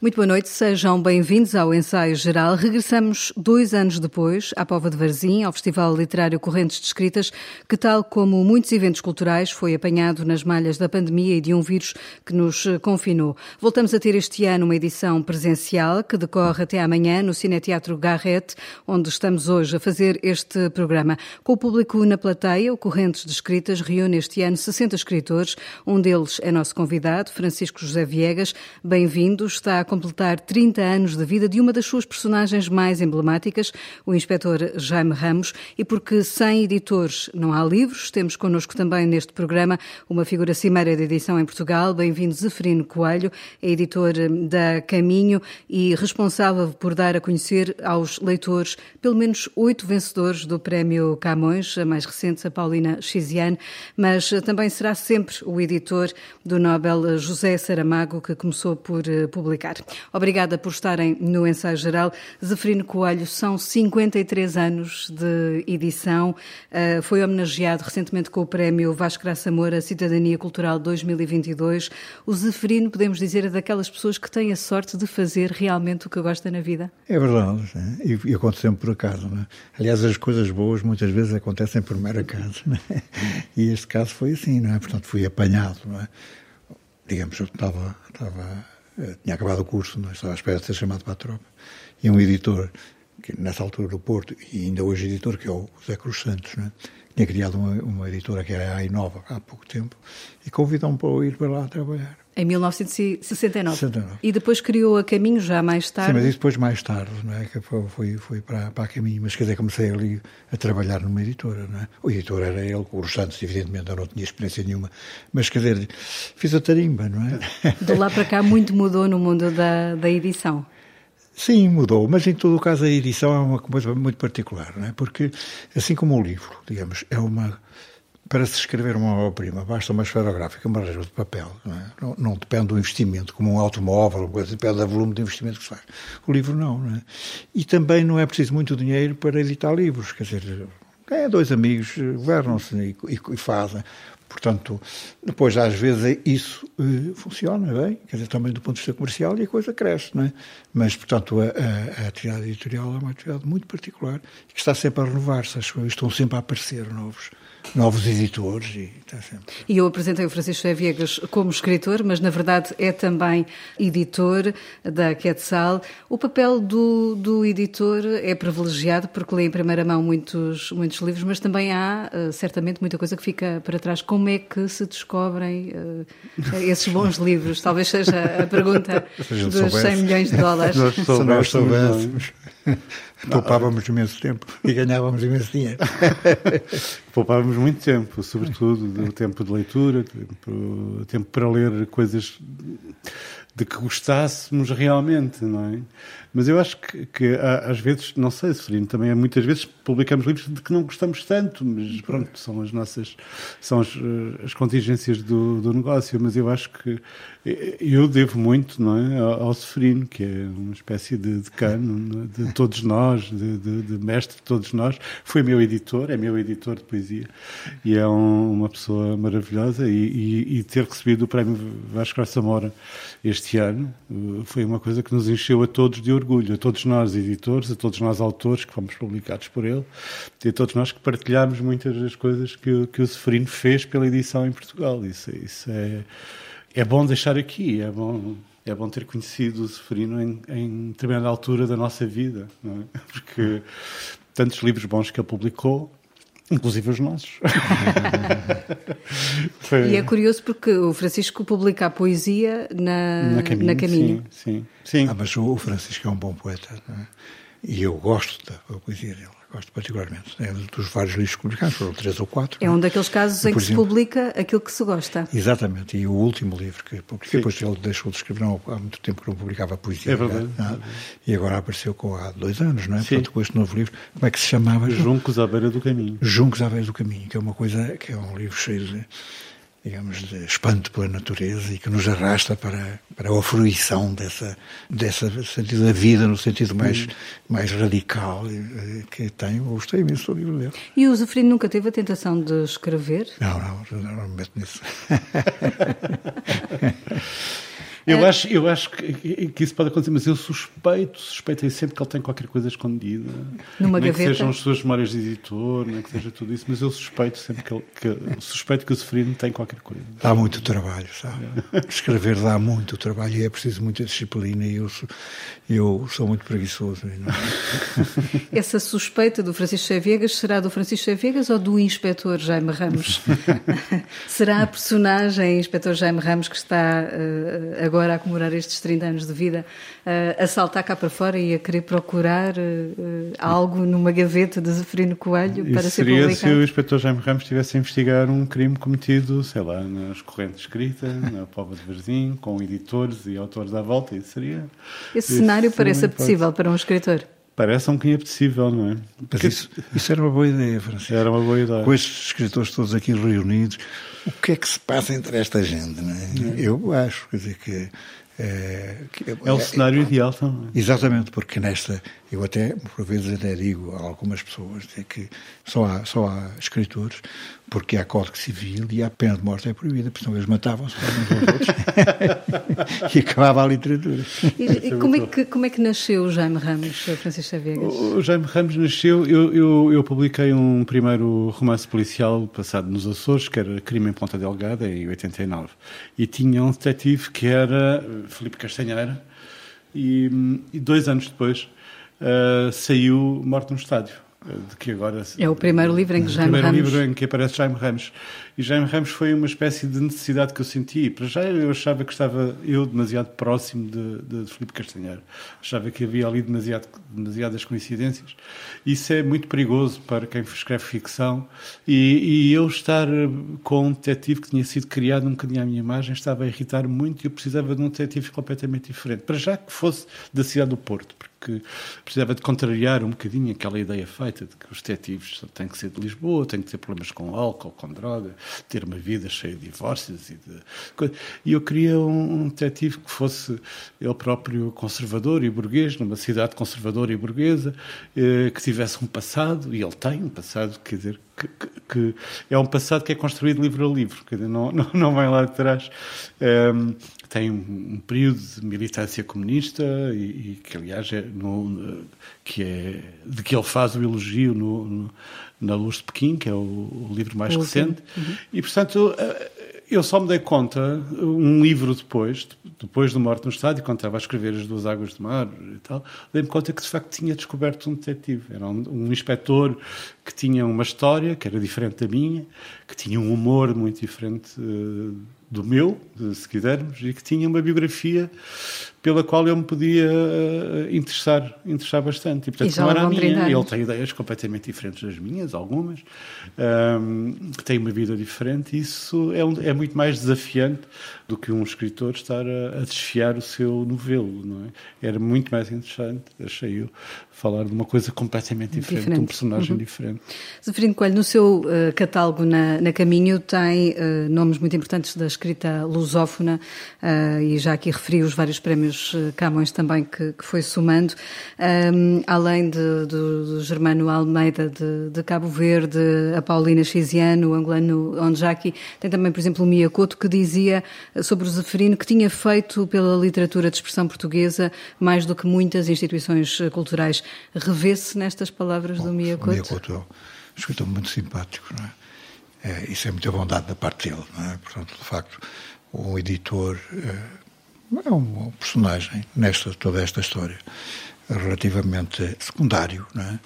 Muito boa noite, sejam bem-vindos ao Ensaio Geral. Regressamos dois anos depois à Pova de Varzim, ao Festival Literário Correntes de Escritas, que, tal como muitos eventos culturais, foi apanhado nas malhas da pandemia e de um vírus que nos confinou. Voltamos a ter este ano uma edição presencial que decorre até amanhã no Cineteatro Garrett, onde estamos hoje a fazer este programa. Com o público na plateia, o Correntes de Escritas reúne este ano 60 escritores. Um deles é nosso convidado, Francisco José Viegas. Bem-vindo. Está completar 30 anos de vida de uma das suas personagens mais emblemáticas, o inspetor Jaime Ramos, e porque sem editores não há livros, temos connosco também neste programa uma figura cimeira de edição em Portugal. Bem-vindo, Zeferino Coelho, é editor da Caminho e responsável por dar a conhecer aos leitores pelo menos oito vencedores do Prémio Camões, a mais recente, a Paulina Xiziane, mas também será sempre o editor do Nobel José Saramago, que começou por publicar. Obrigada por estarem no ensaio geral. Zeferino Coelho, são 53 anos de edição. Uh, foi homenageado recentemente com o prémio Vasco Graça Moura Cidadania Cultural 2022. O Zeferino, podemos dizer, é daquelas pessoas que têm a sorte de fazer realmente o que gosta na vida? É verdade. É? E, e acontece por acaso. É? Aliás, as coisas boas muitas vezes acontecem por mero acaso. É? E este caso foi assim, não é? Portanto, fui apanhado, não é? Digamos, eu estava, estava tinha acabado o curso, não estava à espera de ser chamado para a tropa. E um editor, que nessa altura do Porto, e ainda hoje editor, que é o José Cruz Santos, né? Tinha criado uma, uma editora que era a Inova há pouco tempo, e convidou-me para eu ir para lá trabalhar. Em 1969. 69. E depois criou a Caminho já mais tarde. Sim, mas isso depois mais tarde, não é? Que foi, foi, para, para a Caminho. Mas quer dizer, comecei ali a trabalhar numa editora, não é? O editor era ele, os Santos, evidentemente eu não tinha experiência nenhuma. Mas quer dizer, fiz a tarimba, não é? De lá para cá muito mudou no mundo da, da edição. Sim, mudou, mas em todo o caso a edição é uma coisa muito particular, não é? Porque, assim como o livro, digamos, é uma para se escrever uma obra-prima, basta uma esferográfica, uma regra de papel. Não, é? não, não, depende do investimento, como um automóvel, depende do volume de investimento que se faz. O livro não, não é? E também não é preciso muito dinheiro para editar livros, quer dizer, é, dois amigos governam-se e, e, e, fazem. Portanto, depois às vezes isso uh, funciona bem, quer dizer, também do ponto de vista comercial e a coisa cresce, não é? Mas, portanto, a, a, a atividade editorial é uma atividade muito particular que está sempre a renovar-se, as coisas estão sempre a aparecer novos novos editores e está sempre. E eu apresentei o Francisco José Viegas como escritor, mas na verdade é também editor da Quetzal. O papel do, do editor é privilegiado porque lê em primeira mão muitos, muitos livros, mas também há uh, certamente muita coisa que fica para trás. Como é que se descobrem uh, esses bons livros? Talvez seja a pergunta dos 100 milhões de dólares. Se nós soubéssemos. Poupávamos imenso tempo e ganhávamos imenso dinheiro. Poupávamos muito tempo, sobretudo tempo de leitura, tempo, tempo para ler coisas de que gostássemos realmente, não é? Mas eu acho que, que às vezes, não sei, Seferino, também muitas vezes publicamos livros de que não gostamos tanto, mas pronto, são as nossas, são as, as contingências do, do negócio, mas eu acho que eu devo muito, não é, ao Seferino, que é uma espécie de decano é? de todos nós, de, de, de, mestre de todos nós, foi meu editor, é meu editor de poesia, e é um, uma pessoa maravilhosa, e, e, e, ter recebido o prémio Vasco Samora este ano uh, foi uma coisa que nos encheu a todos de orgulho, a todos nós editores, a todos nós autores que fomos publicados por ele, e a todos nós que partilhámos muitas das coisas que, que o Seferino fez pela edição em Portugal. Isso, isso é, é bom deixar aqui, é bom, é bom ter conhecido o Seferino em, em determinada altura da nossa vida, é? porque tantos livros bons que ele publicou, Inclusive os nossos. Foi... E é curioso porque o Francisco publica a poesia na, na Caminho. Na caminho. Sim, sim, sim. Ah, mas o Francisco é um bom poeta. É? E eu gosto da poesia dele gosto particularmente. É dos vários livros publicados, foram três ou quatro. É um daqueles casos e, em que exemplo, se publica aquilo que se gosta. Exatamente, e o último livro que publiquei, depois ele deixou de escrever, não, há muito tempo que não publicava poesia. É verdade. Não, é? e agora apareceu com, há dois anos, não é? Sim. Portanto, com este novo livro, como é que se chamava? Juncos à beira do caminho. Juncos à beira do caminho, que é uma coisa, que é um livro cheio de digamos, de espanto pela natureza e que nos arrasta para, para a fruição dessa, dessa sentido da vida, no sentido mais, mais radical eh, que tem. Gostei imenso do livro dele. E o Zefrino nunca teve a tentação de escrever? Não, não, não me meto nisso. Eu, acho, eu acho que, que, isso pode acontecer, mas eu suspeito, suspeitei sempre que ele tem qualquer coisa escondida. Numa nem gaveta. que sejam as suas memórias de editor, nem que seja tudo isso, mas eu suspeito sempre que, ele, que suspeito que o Seferino tem qualquer coisa. Dá muito trabalho, sabe? Escrever dá muito trabalho e é preciso muita disciplina e eu, sou, eu sou muito preguiçoso. Não... É? Essa suspeita do Francisco Chavegas será do Francisco Chavegas ou do inspetor Jaime Ramos? será a personagem inspetor Jaime Ramos que está uh, agora a comemorar estes 30 anos de vida uh, a saltar cá para fora e a querer procurar uh, algo numa gaveta de Zeferino Coelho para Isso ser seria publicado? se o inspetor Jaime Ramos estivesse a investigar um crime cometido, sei lá, nas correntes de escrita, na Pova de Varzim, com editores e autores à volta. Isso seria... Esse cenário parece apetecível para um escritor. Parece um bocadinho apetecível, não é? Mas isso, isso era uma boa ideia, Francisco. Era uma boa ideia. Com estes escritores todos aqui reunidos, o que é que se passa entre esta gente, não é? Eu acho, quer dizer, que é, é, o cenário é, ideal também. Exatamente, porque nesta, eu até, por vezes até digo a algumas pessoas é que só há, só há escritores porque há Código Civil e a pena de morte é proibida, porque senão eles matavam-se uns aos outros e acabava a literatura. E, e como, é que, como é que nasceu o Jaime Ramos, Francisco Chavegas? O Jaime Ramos nasceu, eu, eu, eu publiquei um primeiro romance policial passado nos Açores, que era Crime em Ponta Delgada, em 89, e tinha um detetive que era Felipe Castanheira, e, e dois anos depois uh, saiu Morte no Estádio de que agora é o primeiro livro em que Jaime primeiro Ramos livro em que aparece Jaime Ramos. E Jaime Ramos foi uma espécie de necessidade que eu senti. Para já eu achava que estava eu demasiado próximo de, de Filipe Castanheiro achava que havia ali demasiado, demasiadas coincidências. Isso é muito perigoso para quem escreve ficção. E, e eu estar com um detetive que tinha sido criado um bocadinho à minha imagem estava a irritar muito e eu precisava de um detetive completamente diferente. Para já que fosse da cidade do Porto que precisava de contrariar um bocadinho aquela ideia feita de que os detetives têm que ser de Lisboa, têm que ter problemas com álcool, com droga, ter uma vida cheia de divórcios e de... E eu queria um detetive que fosse ele próprio conservador e burguês, numa cidade conservadora e burguesa, eh, que tivesse um passado, e ele tem um passado, quer dizer, que, que, que, é um passado que é construído livro a livro, quer dizer, não, não, não vem lá de trás. Um, tem um, um, período de militância comunista e, e que, aliás, é no, que é de que ele faz o elogio no, no, na Luz de Pequim, que é o, o livro mais o recente. Uhum. E, portanto, eu só me dei conta, um livro depois, depois do Morte no Estádio, quando estava a escrever As Duas Águas de Mar e tal, dei-me conta que de facto tinha descoberto um detetive. Era um, um inspetor que tinha uma história que era diferente da minha, que tinha um humor muito diferente uh, do meu, se quisermos, e que tinha uma biografia pela qual eu me podia uh, interessar, interessar bastante. E, portanto, e não era a minha. Ele tem ideias completamente diferentes das minhas, algumas, um, que tem uma vida diferente. E isso é, um, é, muito mais desafiante do que um escritor estar a, a, desfiar o seu novelo, não é? Era muito mais interessante, achei eu, falar de uma coisa completamente diferente, diferente. de um personagem uhum. diferente. Zeferino Coelho, no seu uh, catálogo na, na Caminho tem uh, nomes muito importantes da escrita lusófona e já aqui referi os vários prémios prémios eh, Camões também que, que foi somando, um, além de, do, Germano Almeida de, de, Cabo Verde, a Paulina Xiziano, o angolano Onjaki, tem também, por exemplo, o Mia Couto que dizia sobre o Zeferino que tinha feito pela literatura de expressão portuguesa mais do que muitas instituições eh, culturais. Revê-se nestas palavras Bom, do Mia Couto? O Mia Couto é um escritor muito simpático, não é? é? Isso é muita bondade da parte dele, não é? Portanto, de facto, um editor eh, é um personagem nesta toda esta história relativamente secundário, não é?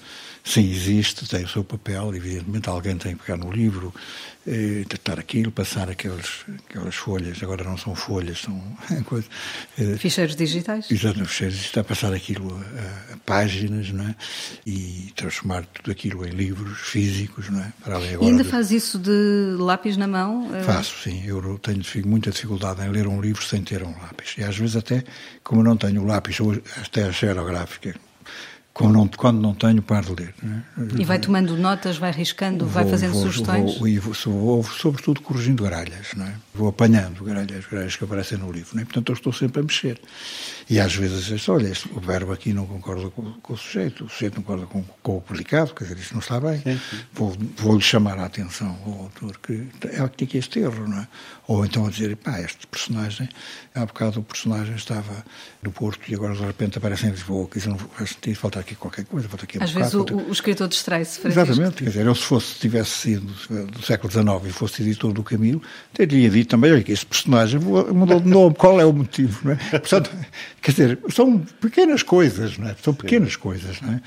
Sim, existe, tem o seu papel, evidentemente alguém tem que pegar no livro, eh, tratar aquilo, passar aqueles, aquelas folhas, agora não são folhas, são coisas... Eh, ficheiros digitais? Exato, ficheiros digitais, passar aquilo a, a, páginas, não é? E transformar tudo aquilo em livros físicos, não é? Para e ainda de... faz isso de lápis na mão? Eh? Faço, sim. Eu tenho muita dificuldade em ler um livro sem ter um lápis. E às vezes até, como não tenho lápis, até a xerográfica, não, quando não tenho, paro de ler. É? E vai tomando notas, vai riscando, vai fazendo vou, sugestões? Vou, e vou, vou, sobretudo, corrigindo gralhas. Não é? Vou apanhando gralhas, gralhas que aparecem no livro. Não é? Portanto, eu estou sempre a mexer. E às vezes, olha, este, o verbo aqui não concorda com, com, o sujeito, o sujeito não concorda com, com o predicado, quer dizer, isto não está bem. Sim, sim. Vou, vou-lhe chamar a atenção ao autor que é aqui que este erro, não é? Ou então a dizer, pá, este personagem, há bocado o personagem estava no Porto e agora de repente aparece em Lisboa, que isso não faz sentido, falta aqui qualquer coisa, falta aqui um Às vezes o, o, escritor distrai-se. Exatamente, quer dizer, eu se fosse, tivesse sido do século XIX e fosse editor do Camilo, teria dito também, olha, que este personagem mudou de nome, qual é o motivo, não é? Portanto, quer dizer, são pequenas coisas, não é? São pequenas Sim. coisas, não é?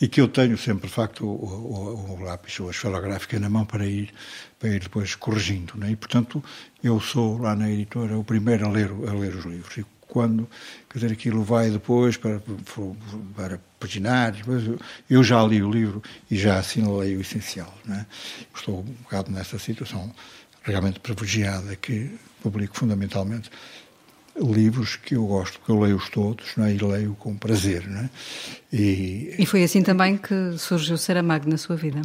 E que eu tenho sempre, de facto, o, o, o lápis ou a esferográfica na mão para ir para ir depois corrigindo. Né? E, portanto, eu sou lá na editora o primeiro a ler, a ler os livros. E quando quer dizer, aquilo vai depois para, para paginar, eu já li o livro e já assinalei o essencial. Né? Estou um bocado nessa situação realmente privilegiada que publico fundamentalmente livros que eu gosto, que eu leio-os todos é? e leio com prazer. É? E, e, foi assim também que surgiu o Saramago na sua vida?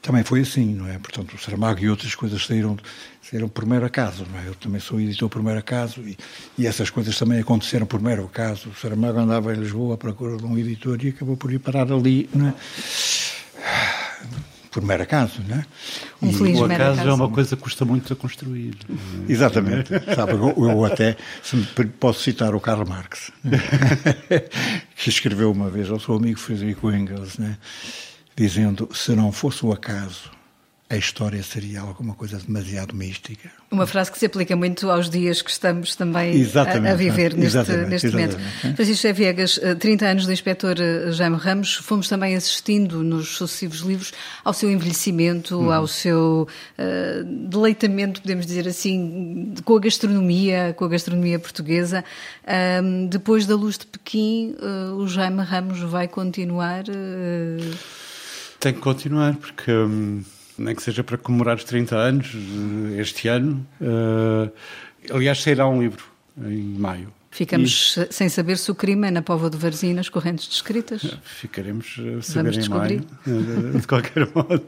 Também foi assim, não é? Portanto, o Saramago e outras coisas saíram, saíram por mero acaso, não é? Eu também sou editor por mero acaso e, e essas coisas também aconteceram por mero acaso. O Saramago andava em Lisboa à procura de um editor e acabou por ir parar ali, não é? Por mero acaso, não é? Um feliz o acaso, acaso é uma coisa que custa muito a construir. Exatamente. Sabe, eu, até posso citar o Karl Marx, que escreveu uma vez ao seu amigo Frederico Engels, né? dizendo: se não fosse o acaso, a história seria alguma coisa demasiado mística. Uma frase que se aplica muito aos dias que estamos também a, a, viver neste, exatamente, neste momento. Exatamente. Francisco Viegas, 30 eh, anos do inspetor eh, Jaime Ramos, fomos também assistindo nos sucessivos livros ao seu envelhecimento, uhum. ao seu uh, deleitamento, podemos dizer assim, com a gastronomia, com a gastronomia portuguesa. Uh, depois da Luz de Pequim, uh, o Jaime Ramos vai continuar? Tem que continuar, porque... Um nem que seja para comemorar os 30 anos eh, este ano. Uh, aliás, sairá um livro em maio. Ficamos e... sem saber se o crime é na Póvoa de Varzim nas correntes descritas. Ficaremos a saber em maio, eh, de qualquer modo.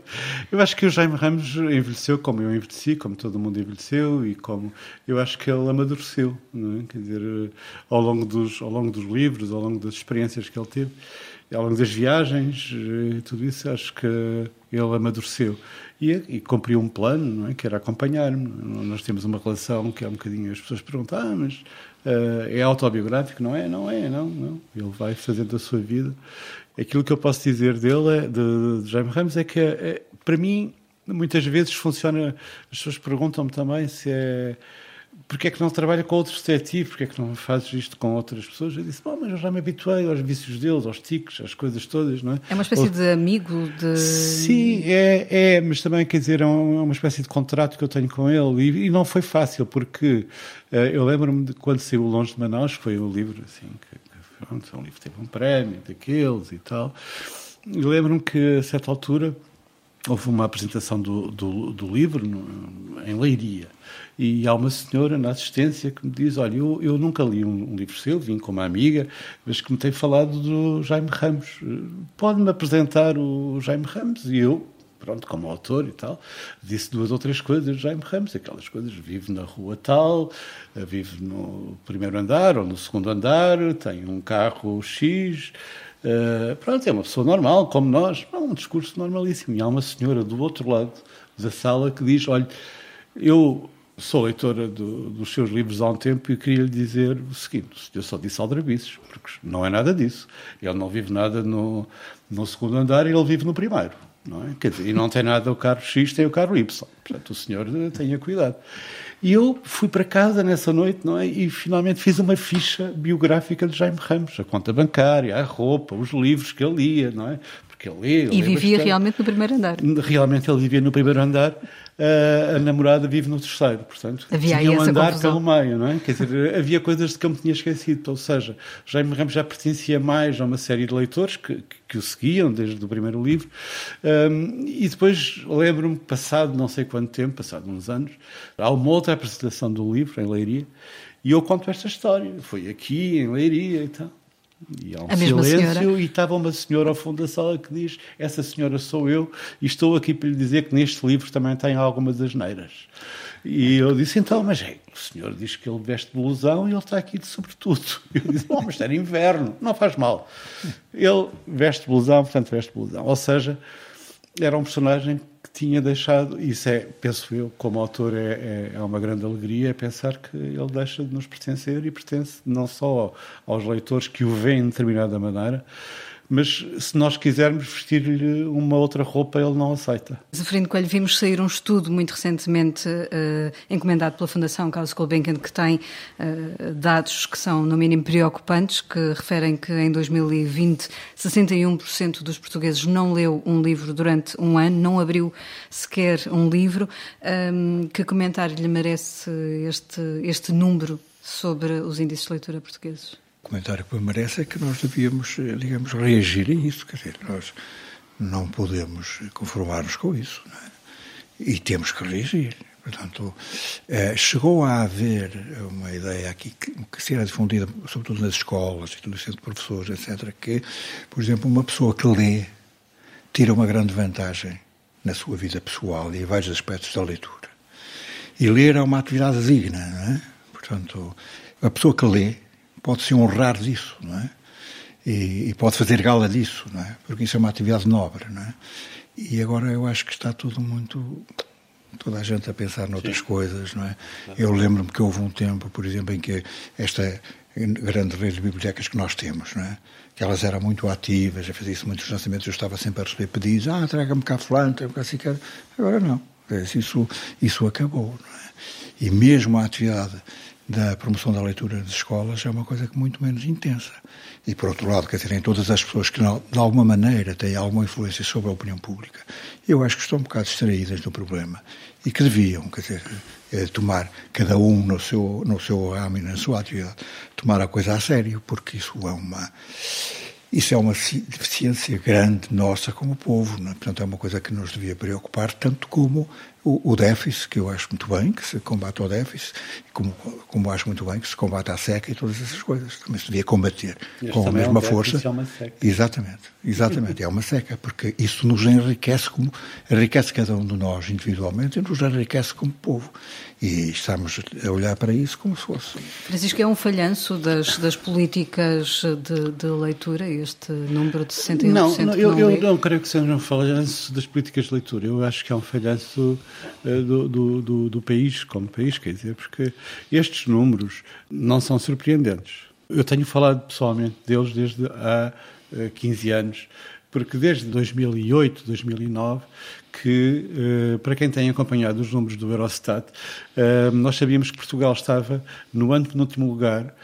Eu acho que o Jaime Ramos envelheceu como eu envelheci, como todo mundo envelheceu e como eu acho que ele amadureceu, é? quer dizer, ao longo dos ao longo dos livros, ao longo das experiências que ele teve ao longo das viagens e tudo isso, acho que ele amadureceu. E, e cumpriu um plano, é? que era acompanhar-me. Nós temos uma relação que é um bocadinho. As pessoas perguntam, ah, mas uh, é autobiográfico? Não é? Não é, não, não. Ele vai fazendo a sua vida. Aquilo que eu posso dizer dele, é, de, de Jaime Ramos, é que, é, para mim, muitas vezes funciona. As pessoas perguntam-me também se é porque é que não trabalha com outro detetive? Porque é que não fazes isto com outras pessoas? Eu disse, bom, mas eu já me habituei aos vícios deles, aos tiques, às coisas todas, não é? É uma espécie Ou... de amigo de... Sim, é, é, mas também, quer dizer, é, é uma espécie de contrato que eu tenho com ele e, e não foi fácil, porque uh, eu lembro-me de quando saiu Longe de Manaus, que foi um livro, assim, que, que pronto, um livro teve um prémio daqueles e tal, e lembro-me que, a certa altura, houve uma apresentação do, do, do livro no, em Leiria, e há uma senhora na assistência que me diz: Olha, eu, eu nunca li um, um, livro seu, vim com uma amiga, mas que me tem falado do Jaime Ramos. Pode-me apresentar o Jaime Ramos? E eu, pronto, como autor e tal, disse duas ou três coisas do Jaime Ramos, aquelas coisas, vive na rua tal, vive no primeiro andar ou no segundo andar, tem um carro X, uh, pronto, é uma pessoa normal, como nós, um discurso normalíssimo. E há uma senhora do outro lado da sala que diz, olha, eu sou leitora do, dos seus livros há um tempo e queria lhe dizer o seguinte: eu só disse aldrabices, porque não é nada disso. Ele não vive nada no, no segundo andar, ele vive no primeiro. Não é? Quer dizer, e não tem nada o carro X, tem o carro Y. Portanto, o senhor tenha cuidado. E eu fui para casa nessa noite, não é? E finalmente fiz uma ficha biográfica de Jaime Ramos, a conta bancária, a roupa, os livros que ele lia, não é? Porque ele lê. E vivia bastante. realmente no primeiro andar. Realmente ele vivia no primeiro andar a, a namorada vive no terceiro, portanto havia tinham andar confusão. pelo meio, não é? Quer dizer, havia coisas de que eu me tinha esquecido, ou seja, Jaime Ramos já pertencia mais a uma série de leitores que, que, que o seguiam desde o primeiro livro, um, e depois lembro-me, passado não sei quanto tempo, passado uns anos, há uma outra apresentação do livro em Leiria, e eu conto esta história, foi aqui em Leiria e tal. E há um a silêncio e estava uma senhora ao fundo da sala que diz essa senhora sou eu e estou aqui para lhe dizer que neste livro também tem algumas asneiras. E eu disse, então, mas é, o senhor diz que ele veste blusão e ele está aqui de sobretudo. Eu disse, não, mas era inverno, não faz mal. Ele veste blusão, portanto veste blusão. Ou seja, era um personagem tinha deixado, isso é, penso eu, como autor é, é, é, uma grande alegria, é pensar que ele deixa de nos pertencer e pertence não só aos leitores que o veem de determinada maneira, mas se nós quisermos vestir-lhe uma outra roupa, ele não aceita. Zeferino Coelho, vimos sair um estudo muito recentemente uh, encomendado pela Fundação Carlos Gulbenkian que tem uh, dados que são, no mínimo, preocupantes, que referem que em 2020 61% dos portugueses não leu um livro durante um ano, não abriu sequer um livro. Um, ehm, que comentário lhe merece este, este número sobre os índices de leitura portugueses? Comentário que me merece é que nós devíamos, eh, digamos, reagir a isso. Quer dizer, nós não podemos conformar-nos com isso. É? E temos que reagir. Portanto, eh, chegou a haver uma ideia aqui que, será difundida, sobretudo nas escolas centro de professores, etc., que, por exemplo, uma pessoa que lê tira uma grande vantagem na sua vida pessoal e em vários aspectos da leitura. E ler é uma atividade digna, não é? Portanto, a pessoa que lê pode se honrar disso, não é? E, e, pode fazer gala disso, não é? Porque isso é uma atividade nobre, não é? E agora eu acho que está tudo muito toda a gente a pensar noutras Sim. coisas, não é? Eu lembro-me que houve um tempo, por exemplo, em que esta grande rede de bibliotecas que nós temos, não é? Que elas eram muito ativas, a fazer isso muitos lançamentos, eu estava sempre a receber pedidos, ah, traga-me cá fulano, traga-me cá assim, agora não. Isso, isso acabou, não é? E mesmo a atividade da promoção da leitura das escolas é uma coisa que muito menos intensa. E, por outro lado, quer dizer, todas as pessoas que, de alguma maneira, têm alguma influência sobre a opinião pública, eu acho que estão um bocado distraídas do problema e que deviam, quer dizer, eh, tomar, cada um no seu, no seu ramo e na sua atividade, tomar a coisa a sério, porque isso é uma. Isso é uma deficiência grande nossa como povo, é? portanto é uma coisa que nos devia preocupar, tanto como o, o, déficit, que eu acho muito bem que se combate o déficit, como, como acho muito bem que se combate a seca e todas essas coisas. Também se devia combater este com a mesma é um força. É uma seca. Exatamente, exatamente, é uma seca, porque isso nos enriquece como enriquece cada um de nós individualmente e nos enriquece como povo. E estamos a olhar para isso como se fosse. Francisco, é um falhanço das, das políticas de, de leitura, este número de 61% não, não, eu, não eu não creio que seja um falhanço das políticas de leitura. Eu acho que é um falhanço do, do, do, do país como país, quer dizer, porque estes números não são surpreendentes. Eu tenho falado pessoalmente deles desde há 15 eh, anos, porque desde 2008, 2009, que, eh, para quem tem acompanhado os números do Eurostat, nós sabíamos que Portugal estava no antepenúltimo lugar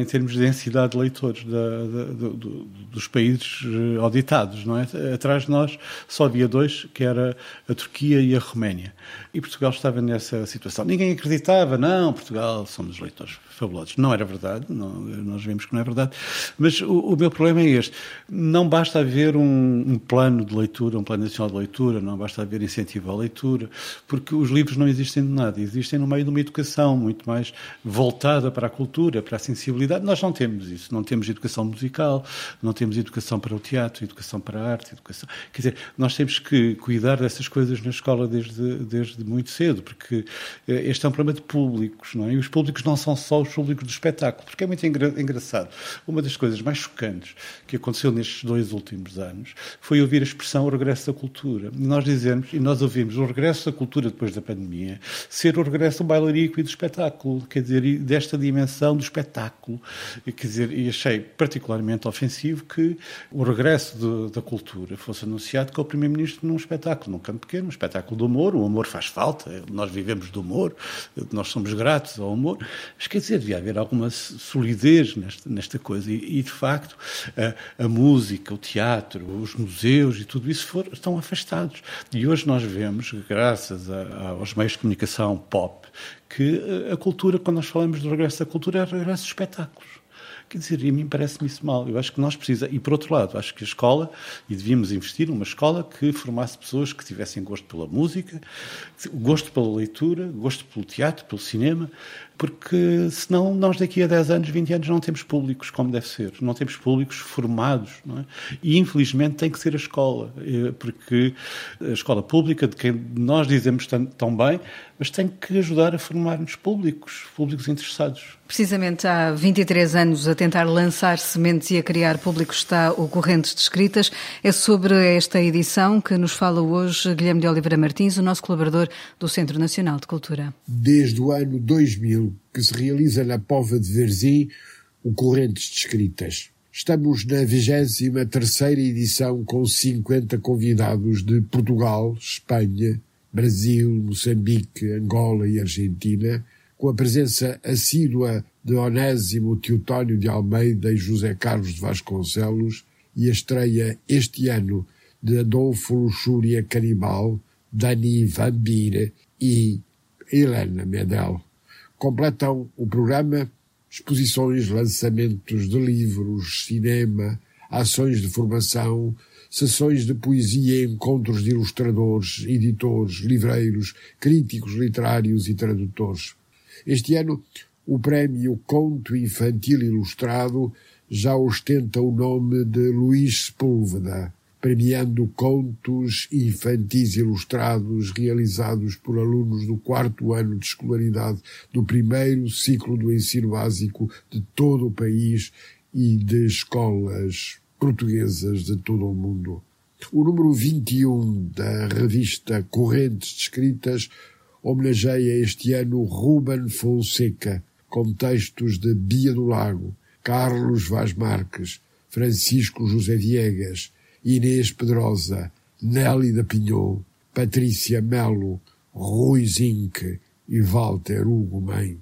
em termos de densidade de leitores da, da, do, dos países auditados, não é? Atrás de nós só havia dois, que era a Turquia e a Roménia. E Portugal estava nessa situação. Ninguém acreditava, não, Portugal somos leitores fabulosos. Não era verdade, não, nós vimos que não é verdade. Mas o, o, meu problema é este. Não basta haver um, um, plano de leitura, um plano nacional de leitura, não basta haver incentivo à leitura, porque os livros não existem de nada, existem no meio de uma educação muito mais voltada para a cultura, para a sensibilidade. Nós não temos isso. Não temos educação musical, não temos educação para o teatro, educação para a arte, educação. Quer dizer, nós temos que cuidar dessas coisas na escola desde, desde muito cedo, porque eh, este é um problema de públicos, não é? E os públicos não são só os públicos do espetáculo, porque é muito engra engraçado. Uma das coisas mais chocantes que aconteceu nestes dois últimos anos foi ouvir a expressão o regresso da cultura. E nós dizemos, e nós ouvimos o regresso da cultura depois da pandemia, ser o regresso do bailarico e do espetáculo, quer dizer, desta dimensão do espetáculo. E, quer dizer, e achei particularmente ofensivo que o regresso de, da cultura fosse anunciado com o Primeiro-Ministro num espetáculo, num campo pequeno, um espetáculo do humor. O humor faz falta, nós vivemos do humor, nós somos gratos ao humor. Mas quer dizer, devia haver alguma solidez nesta, nesta coisa. E, e de facto, a, a, música, o teatro, os museus e tudo isso estão afastados. E hoje nós vemos, graças a, aos meios de comunicação pop, que a cultura, quando nós falamos do regresso da cultura, é regresso dos espetáculos. Quer dizer, a mim parece-me isso mal. Eu acho que nós precisamos. E por outro lado, acho que a escola, e devíamos investir numa escola que formasse pessoas que tivessem gosto pela música, gosto pela leitura, gosto pelo teatro, pelo cinema, porque senão nós daqui a 10 anos, 20 anos não temos públicos como deve ser, não temos públicos formados, é? E infelizmente tem que ser a escola, eh, porque a escola pública, de quem nós dizemos tão, tão bem, mas tem que ajudar a formar-nos públicos, públicos interessados. Precisamente há 23 anos a tentar lançar sementes e a criar públicos está o Correntes de Escritas. É sobre esta edição que nos fala hoje Guilherme de Oliveira Martins, o nosso colaborador do Centro Nacional de Cultura. Desde o ano 2000 que se realiza na Pova de Verzim o Correntes Escritas. Estamos na 23 edição com 50 convidados de Portugal, Espanha, Brasil, Moçambique, Angola e Argentina, com a presença assídua de Onésimo Teutónio de Almeida e José Carlos de Vasconcelos e a estreia este ano de Adolfo Luxúria Canibal, Dani Van Bier e Helena Medel. Completam o programa exposições, lançamentos de livros, cinema, ações de formação, sessões de poesia, encontros de ilustradores, editores, livreiros, críticos literários e tradutores. Este ano, o prémio Conto Infantil Ilustrado já ostenta o nome de Luís Sepúlveda, premiando contos infantis ilustrados realizados por alunos do quarto ano de escolaridade do primeiro ciclo do ensino básico de todo o país e de escolas portuguesas de todo o mundo. O número 21 da revista Correntes de Escritas homenageia este ano Ruben Fonseca, com textos de Bia do Lago, Carlos Vaz Marques, Francisco José Viegas, Inês Pedrosa, Nelly da Pinhon, Patrícia Melo, Rui Zinck e Walter Hugo Mãe.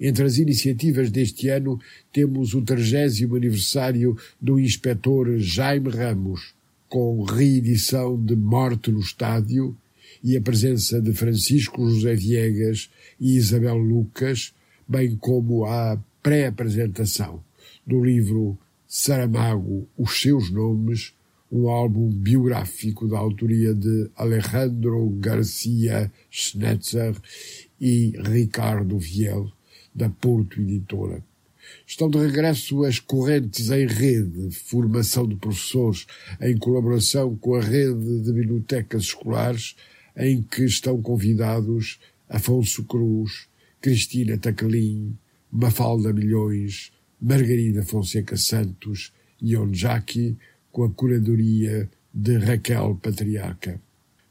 Entre as iniciativas deste ano temos o 30 aniversário do inspetor Jaime Ramos, com reedição de Morte no Estádio e a presença de Francisco José Viegas e Isabel Lucas, bem como a pré-apresentação do livro Saramago, Os Seus Nomes, um álbum biográfico da autoria de Alejandro Garcia Schnetzer e Ricardo Viel, da Porto Editora. Estão de regresso as correntes em rede, formação de professores, em colaboração com a rede de bibliotecas escolares, em que estão convidados Afonso Cruz, Cristina Tacalim, Mafalda Milhões, Margarida Fonseca Santos e Onjaki, com a curadoria de Raquel Patriarca.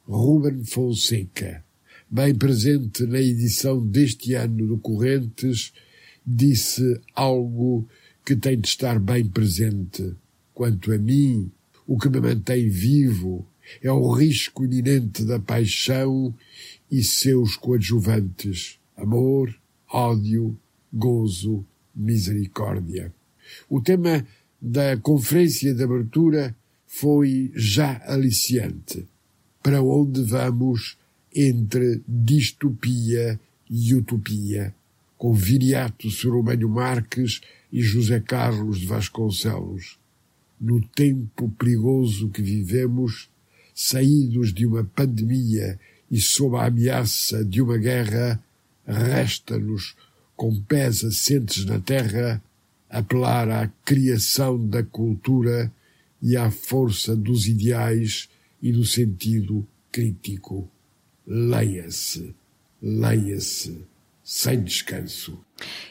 Ruben Fonseca, bem presente na edição deste ano do Correntes, disse algo que tem de estar bem presente. Quanto a mim, o que me mantém vivo é o risco iminente da paixão e seus coadjuvantes: amor, ódio, gozo, misericórdia. O tema da conferência de abertura foi já aliciante. Para onde vamos entre distopia e utopia, com Viriato Sorobânio Marques e José Carlos de Vasconcelos. No tempo perigoso que vivemos, saídos de uma pandemia e sob a ameaça de uma guerra, resta-nos, com pés assentes na terra, apelar à criação da cultura e à força dos ideais e do sentido crítico leia-se, leia-se, sem descanso.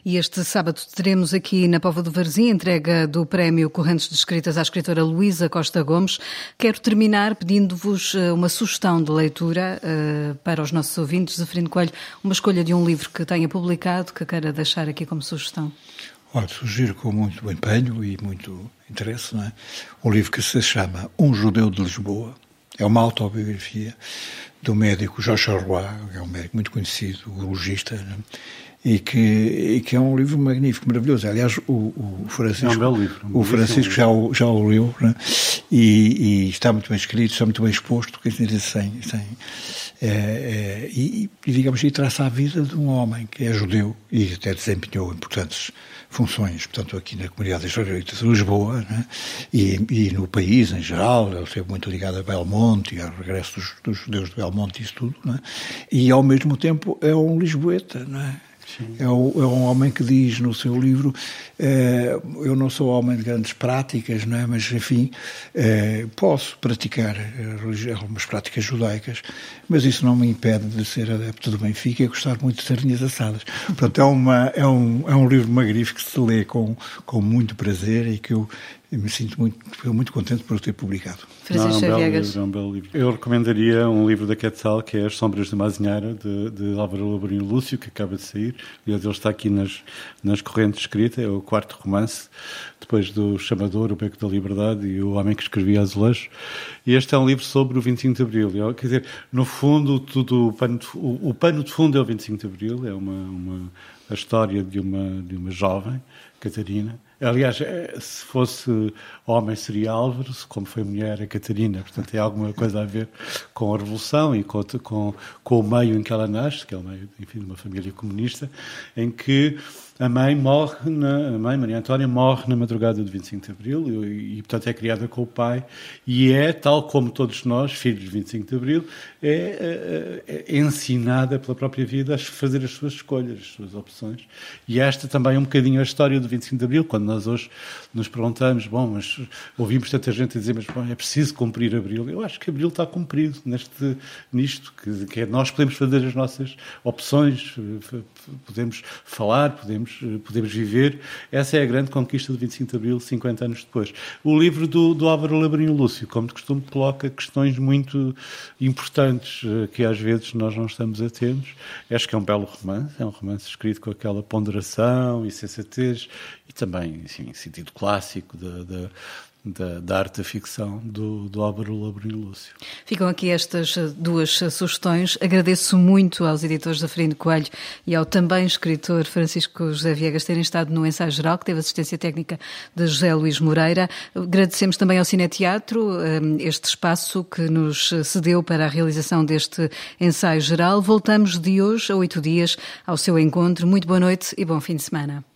E este sábado teremos aqui na Pova do Varzim entrega do Prémio Correntes de Escritas à escritora Luísa Costa Gomes. Quero terminar pedindo-vos eh, uma sugestão de leitura uh, para os nossos ouvintes. Zafirino Coelho, uma escolha de um livro que tenha publicado, que queira deixar aqui como sugestão. Olha, sugiro com muito empenho e muito interesse, é? Um livro que se chama Um Judeu de Lisboa. É uma autobiografia do médico Jorge Roy, que é um médico muito conhecido, urologista, né? e, que, e que é um livro magnífico, maravilhoso. Aliás, o, o Francisco, é um livro, o Francisco já o, já o leu né? e, e, está muito bem escrito, está muito bem exposto, quer dizer, sem, sem, é, é, e, digamos, e traça a vida de um homem que é judeu e até desempenhou importantes funções, portanto, aqui na comunidade israelita de Lisboa né? e, e, no país em geral, ele esteve muito ligado a Belmonte e ao regresso dos, dos judeus de Belmonte e isso tudo, né? e ao mesmo tempo é um lisboeta, não é? É, o, é, um homem que diz no seu livro: eh, Eu não sou homem de grandes práticas, não é? mas enfim, eh, posso praticar eh, algumas práticas judaicas, mas isso não me impede de ser adepto do Benfica e gostar muito de sardinhas assadas. Portanto, é, uma, é, um, é um livro magnífico que se lê com, com muito prazer e que eu eu me sinto muito, muito contente por ter publicado. Francisco Não, é um Viegas. Livro, é um belo livro. Eu recomendaria um livro da Quetzal, que é As Sombras de Mazinheira, de, de Álvaro Laborinho Lúcio, que acaba de sair. Aliás, ele está aqui nas, nas correntes escritas, é o quarto romance, depois do Chamador, O Beco da Liberdade e O Homem que Escrevia Azulejos. E este é um livro sobre o 25 de Abril. Quer dizer, no fundo, tudo, o, pano de, o, o pano de fundo é o 25 de Abril, é uma, uma, a história de uma, de uma jovem, Catarina, Aliás, eh, se fosse homem seria Álvaro, como foi mulher a Catarina. Portanto, tem alguma coisa a ver com a Revolução e com, com, com o meio em que ela nasce, que é o meio, enfim, de uma família comunista, em que a mãe morre, na, a mãe, Maria Antónia, morre na madrugada do 25 de Abril e, e, portanto, é criada com o pai e é, tal como todos nós, filhos de 25 de Abril, é, é, é ensinada pela própria vida a fazer as suas escolhas, as suas opções. E esta também é um bocadinho a história do 25 de Abril, quando nós hoje nos perguntamos, bom, mas ouvimos tanta gente dizer, mas bom, é preciso cumprir Abril. Eu acho que Abril está cumprido neste, nisto, que, que é, nós podemos fazer as nossas opções, podemos falar, podemos, podemos viver. Essa é a grande conquista do 25 de Abril, 50 anos depois. O livro do, do Álvaro Labrinho Lúcio, como de costume, coloca questões muito importantes eh, que às vezes nós não estamos atentos. Acho que é um belo romance, é um romance escrito com aquela ponderação e sensatez e também, enfim, sentido clássico da, da da, da, arte da ficção do, do Álvaro Labrinho Lúcio. Ficam aqui estas duas sugestões. Agradeço muito aos editores da Ferino Coelho e ao também escritor Francisco José Viegas terem estado no ensaio geral, que teve assistência técnica de José Luís Moreira. Agradecemos também ao Cineteatro hum, este espaço que nos cedeu para a realização deste ensaio geral. Voltamos de hoje a oito dias ao seu encontro. Muito boa noite e bom fim de semana.